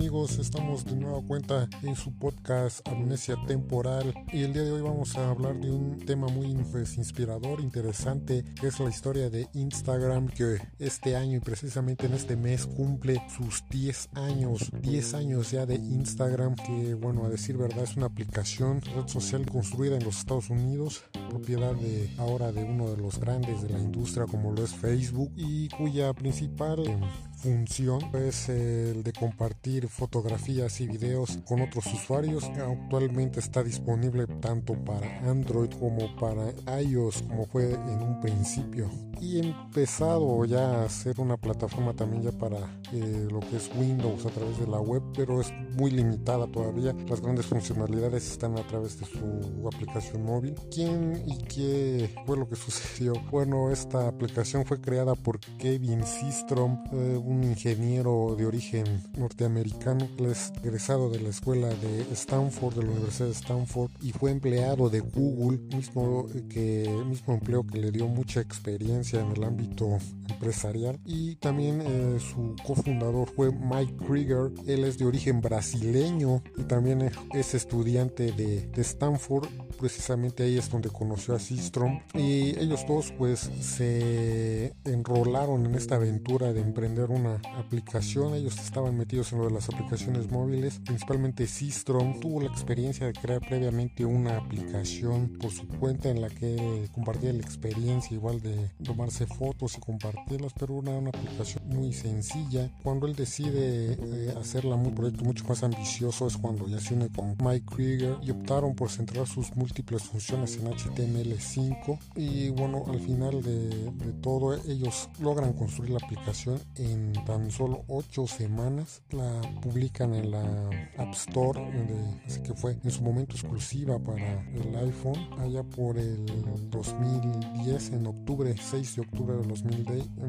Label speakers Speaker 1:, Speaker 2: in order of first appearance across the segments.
Speaker 1: amigos? Estamos de nueva cuenta en su podcast Amnesia Temporal y el día de hoy vamos a hablar de un tema muy pues, inspirador, interesante, que es la historia de Instagram que este año y precisamente en este mes cumple sus 10 años, 10 años ya de Instagram que bueno, a decir verdad es una aplicación, red social construida en los Estados Unidos, propiedad de ahora de uno de los grandes de la industria como lo es Facebook y cuya principal función es el de compartir fotografías y videos con otros usuarios. Actualmente está disponible tanto para Android como para iOS como fue en un principio. Y empezado ya a hacer una plataforma también ya para eh, lo que es Windows a través de la web, pero es muy limitada todavía. Las grandes funcionalidades están a través de su aplicación móvil. ¿Quién y qué fue lo que sucedió? Bueno, esta aplicación fue creada por Kevin Systrom, eh, un ingeniero de origen norteamericano. Es egresado de la escuela de Stanford, de la Universidad de Stanford, y fue empleado de Google, mismo, que, mismo empleo que le dio mucha experiencia en el ámbito empresarial. Y también eh, su cofundador fue Mike Krieger. Él es de origen brasileño y también es estudiante de, de Stanford. Precisamente ahí es donde conoció a Systrom. Y ellos dos pues se enrolaron en esta aventura de emprender una aplicación. Ellos estaban metidos en lo de las aplicaciones móviles. Principalmente Systrom tuvo la experiencia de crear previamente una aplicación por su cuenta en la que compartía la experiencia igual de tomarse fotos y compartirlas, pero una, una aplicación muy sencilla. Cuando él decide eh, hacerla un proyecto mucho más ambicioso es cuando ya se une con Mike Krieger y optaron por centrar sus múltiples funciones en HTML5 y bueno, al final de, de todo ellos logran construir la aplicación en tan solo 8 semanas. La publican en la App Store, de, así que fue en su momento exclusiva para el iPhone, allá por el 2010, en octubre, 6 de octubre de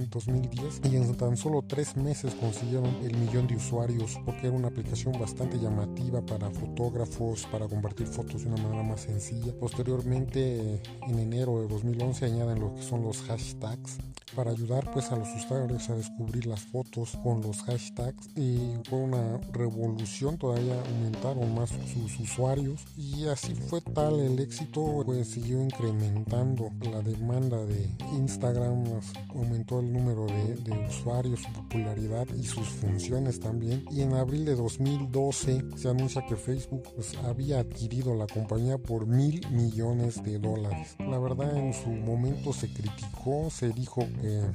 Speaker 1: 2010. Y en tan solo 3 meses consiguieron el millón de usuarios, porque era una aplicación bastante llamativa para fotógrafos, para compartir fotos de una manera más sencilla. Posteriormente, en enero de 2011, añaden lo que son los hashtags para ayudar pues a los usuarios a descubrir las fotos con los hashtags y fue una revolución todavía aumentaron más sus usuarios. Y así fue tal el éxito pues siguió incrementando la demanda de Instagram aumentó el número de, usuarios su popularidad y sus funciones también. Y en abril de 2012 se anuncia que Facebook pues, había adquirido la compañía por mil millones de dólares. La verdad en su momento se criticó se dijo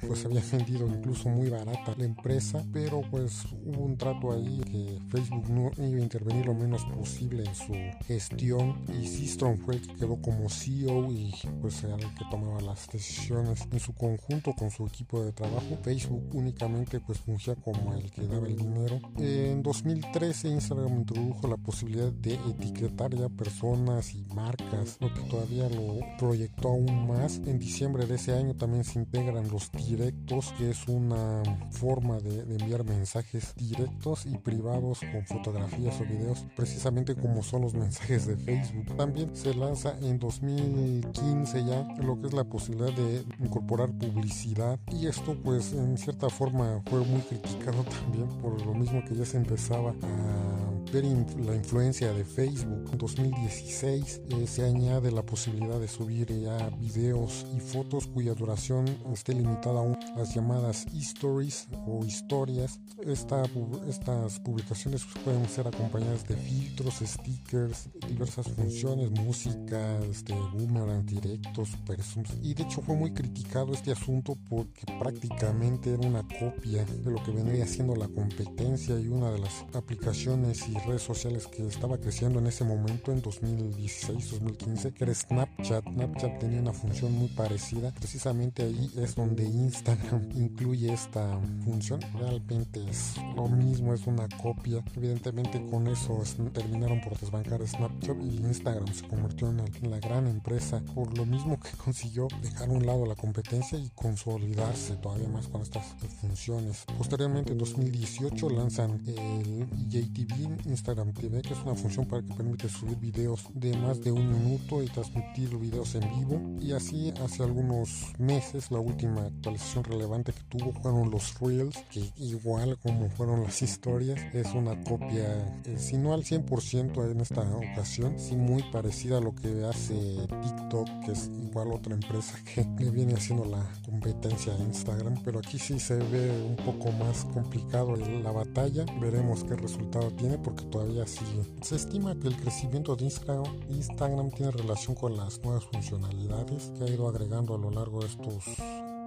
Speaker 1: pues había vendido incluso muy barata la empresa, pero pues hubo un trato ahí que Facebook no iba a intervenir lo menos posible en su gestión y Systrom fue el que quedó como CEO y pues era el que tomaba las decisiones en su conjunto con su equipo de trabajo. Facebook únicamente pues fungía como el que daba el dinero. En 2013 Instagram introdujo la posibilidad de etiquetar ya personas y marcas, lo que todavía lo proyectó aún más. En diciembre de ese año también se integran los directos, que es una forma de, enviar mensajes directos y privados con fotografías o videos, precisamente como son los mensajes de Facebook. También se lanza en 2015 ya lo que es la posibilidad de incorporar publicidad y esto pues en cierta forma fue muy criticado también por lo mismo que ya se empezaba a la influencia de Facebook. En 2016 eh, se añade la posibilidad de subir ya videos y fotos cuya duración esté limitada a las llamadas stories o historias. Esta, estas publicaciones pueden ser acompañadas de filtros, stickers, diversas funciones, música, este, boomerang, directos, super Y de hecho fue muy criticado este asunto porque prácticamente era una copia de lo que venía siendo la competencia y una de las aplicaciones y redes sociales que estaba creciendo en ese momento, en 2016-2015, que era Snapchat. Snapchat tenía una función muy parecida. Precisamente ahí es donde Instagram incluye esta función. Realmente es lo mismo, es una copia. Evidentemente con eso terminaron por desbancar Snapchat y Instagram se convirtió en, la gran empresa por lo mismo que consiguió dejar a un lado la competencia y consolidarse todavía más con estas funciones. Posteriormente en 2018 lanzan el JTV Instagram TV, que es una función para que permite subir videos de más de un minuto y transmitir videos en vivo. Y así hace algunos meses la última actualización relevante que tuvo fueron los Reels, que igual como fueron las historias, es una copia, eh, si no al 100% en esta ocasión, sí muy parecida a lo que hace TikTok, que es igual otra empresa que le viene haciendo la competencia a Instagram, pero aquí sí se ve un poco más complicado la batalla. Veremos qué resultado tiene porque todavía sigue. Se estima que el crecimiento de Instagram tiene relación con las nuevas funcionalidades que ha ido agregando a lo largo de estos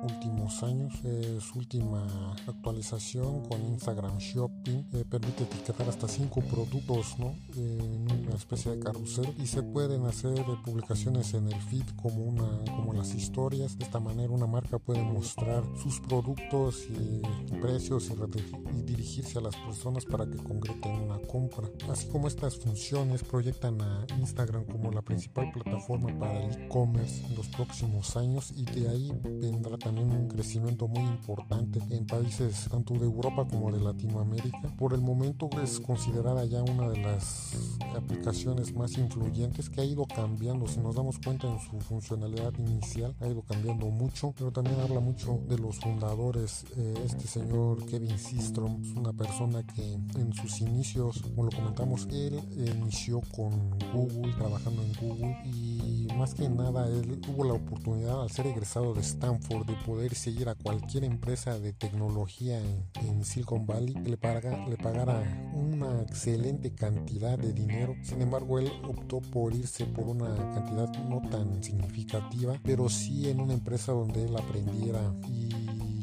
Speaker 1: últimos años. su última actualización con Instagram Shopping eh, permite etiquetar hasta 5 productos ¿no? en una especie de carrusel y se pueden hacer publicaciones en el feed como, una, como las historias. De esta manera una marca puede mostrar sus productos y precios y, y dirigirse a las personas para que concreten una compra. Así como estas funciones proyectan a Instagram como la principal plataforma para el e-commerce en los próximos años y de ahí vendrá también un crecimiento muy importante en países tanto de Europa como de Latinoamérica. Por el momento es considerada ya una de las aplicaciones más influyentes que ha ido cambiando. Si nos damos cuenta en su funcionalidad inicial, ha ido cambiando mucho, pero también habla mucho de los fundadores. Eh, este señor Kevin Systrom es una persona que en sus inicios, como lo comentamos, él inició con Google, trabajando en Google y más que nada él tuvo la oportunidad al ser egresado de Stanford de poder seguir a cualquier empresa de tecnología en, Silicon Valley le, paga, le pagara una excelente cantidad de dinero. Sin embargo, él optó por irse por una cantidad no tan significativa, pero sí en una empresa donde él aprendiera y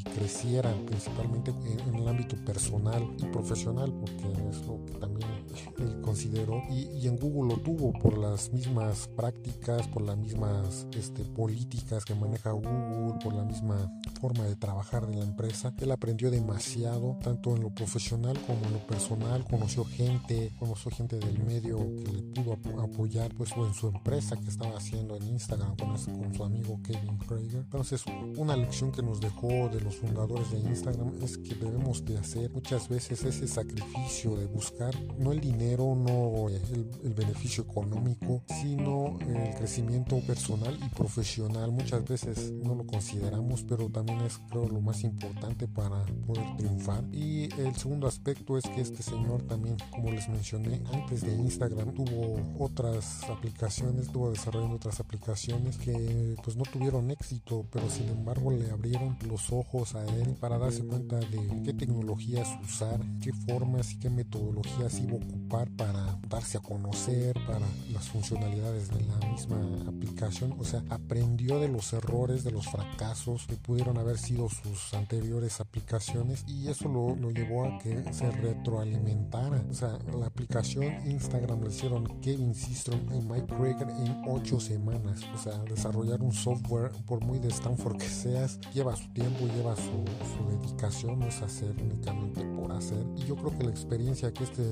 Speaker 1: creciera principalmente en, el ámbito personal y profesional, porque es lo que también él consideró y, en Google lo tuvo por las mismas prácticas, por las mismas este, políticas que maneja Google, por la misma forma de trabajar de la empresa. Él aprendió demasiado, tanto en lo profesional como en lo personal, conoció gente, conoció gente del medio que le pudo apoyar pues en su empresa que estaba haciendo en Instagram con, con su amigo Kevin Krager. Entonces una lección que nos dejó de los fundadores de Instagram es que debemos de hacer muchas veces ese sacrificio de buscar no el dinero, no el, beneficio económico, sino el crecimiento personal y profesional. Muchas veces no lo consideramos, pero también es creo lo más importante para poder triunfar. Y el segundo aspecto es que este señor también, como les mencioné antes de Instagram, tuvo otras aplicaciones, estuvo desarrollando otras aplicaciones que pues no tuvieron éxito, pero sin embargo le abrieron los ojos a él para darse cuenta de qué tecnologías usar, qué formas y qué metodologías iba a ocupar para darse a conocer, para las funcionalidades de la misma aplicación. O sea, aprendió de los errores, de los fracasos que pudieron haber sido sus anteriores aplicaciones y eso lo, lo llevó a que se retroalimentara. O sea, la aplicación Instagram le hicieron Kevin Systrom y Mike Krieger en 8 semanas. O sea, desarrollar un software, por muy de Stanford que seas, lleva su tiempo, lleva su, su dedicación, no es hacer únicamente por hacer. Y yo creo que la experiencia que este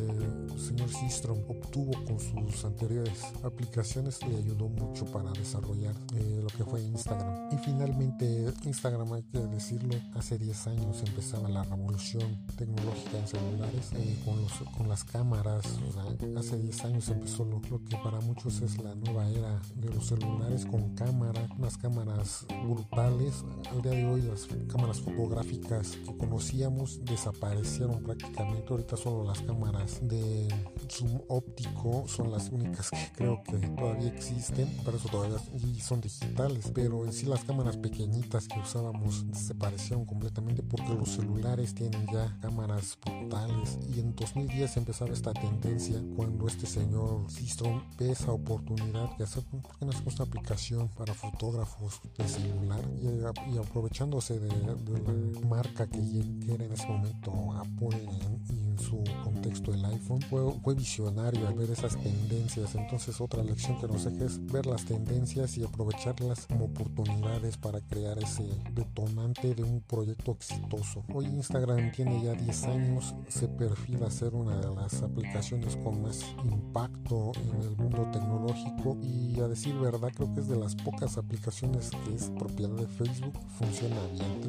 Speaker 1: señor Systrom obtuvo con sus anteriores aplicaciones le ayudó mucho para desarrollar eh, lo que fue Instagram. Y finalmente, Instagram, hay que decirlo, hace 10 años empezaba la revolución tecnológica en celulares eh, con, los, con las cámaras. hace 10 años empezó lo, lo, que para muchos es la nueva era de los celulares con cámara, unas cámaras brutales. Al día de hoy las cámaras fotográficas que conocíamos desaparecieron prácticamente. Ahorita solo las cámaras de zoom óptico son las únicas que creo que todavía existen, pero eso todavía son digitales. Pero en sí las cámaras pequeñitas que usábamos desaparecieron completamente porque los celulares tienen ya cámaras brutales. Y en 2010 empezaba esta tendencia cuando este señor Sistrom ve esa oportunidad de hacer, ¿por qué no hacemos una aplicación para fotógrafos de celular? Y, aprovechándose de, la marca que, era en ese momento Apple y en su contexto el iPhone, fue, fue visionario al ver esas tendencias. Entonces otra lección que nos deja es ver las tendencias y aprovecharlas como oportunidades para crear ese detonante de un proyecto exitoso. Hoy Instagram tiene ya 10 años, se perfila ser una de las aplicaciones con más impacto en el mundo tecnológico y a decir verdad creo que es de las pocas aplicaciones que es propiedad de Facebook, funciona bien.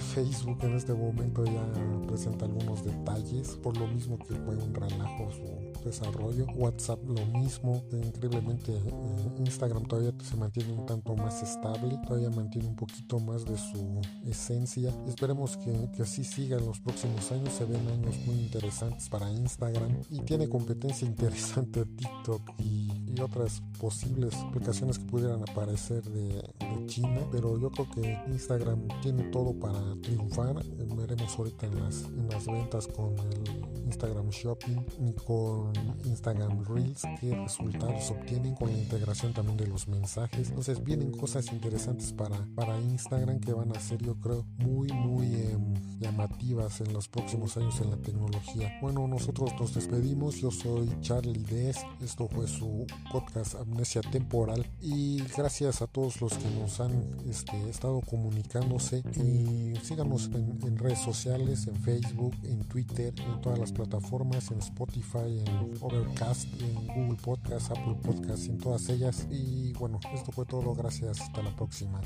Speaker 1: Facebook en este momento ya presenta algunos detalles, por lo mismo que fue un relajo su desarrollo. WhatsApp lo mismo, increíblemente eh, Instagram todavía se mantiene un tanto más estable, todavía mantiene un poquito más de su esencia. Esperemos que, que así siga en los próximos años, se ven años muy interesantes para Instagram y tiene competencia interesante TikTok y, otras posibles aplicaciones que pudieran aparecer de, China, pero yo creo que Instagram tiene todo para triunfar. Veremos ahorita en las, en las ventas con el Instagram Shopping y con Instagram Reels qué resultados obtienen con la integración también de los mensajes. Entonces vienen cosas interesantes para, para Instagram que van a ser yo creo muy muy eh, llamativas en los próximos años en la tecnología. Bueno, nosotros nos despedimos. Yo soy Charlie Des. Esto fue su podcast Amnesia Temporal y gracias a todos los que nos han este, estado comunicándose y síganos en, en redes sociales, en Facebook, en Twitter, en todas las plataformas, en Spotify, en Overcast, en Google Podcast, Apple Podcast, en todas ellas. Y bueno, esto fue todo. Gracias. Hasta la próxima.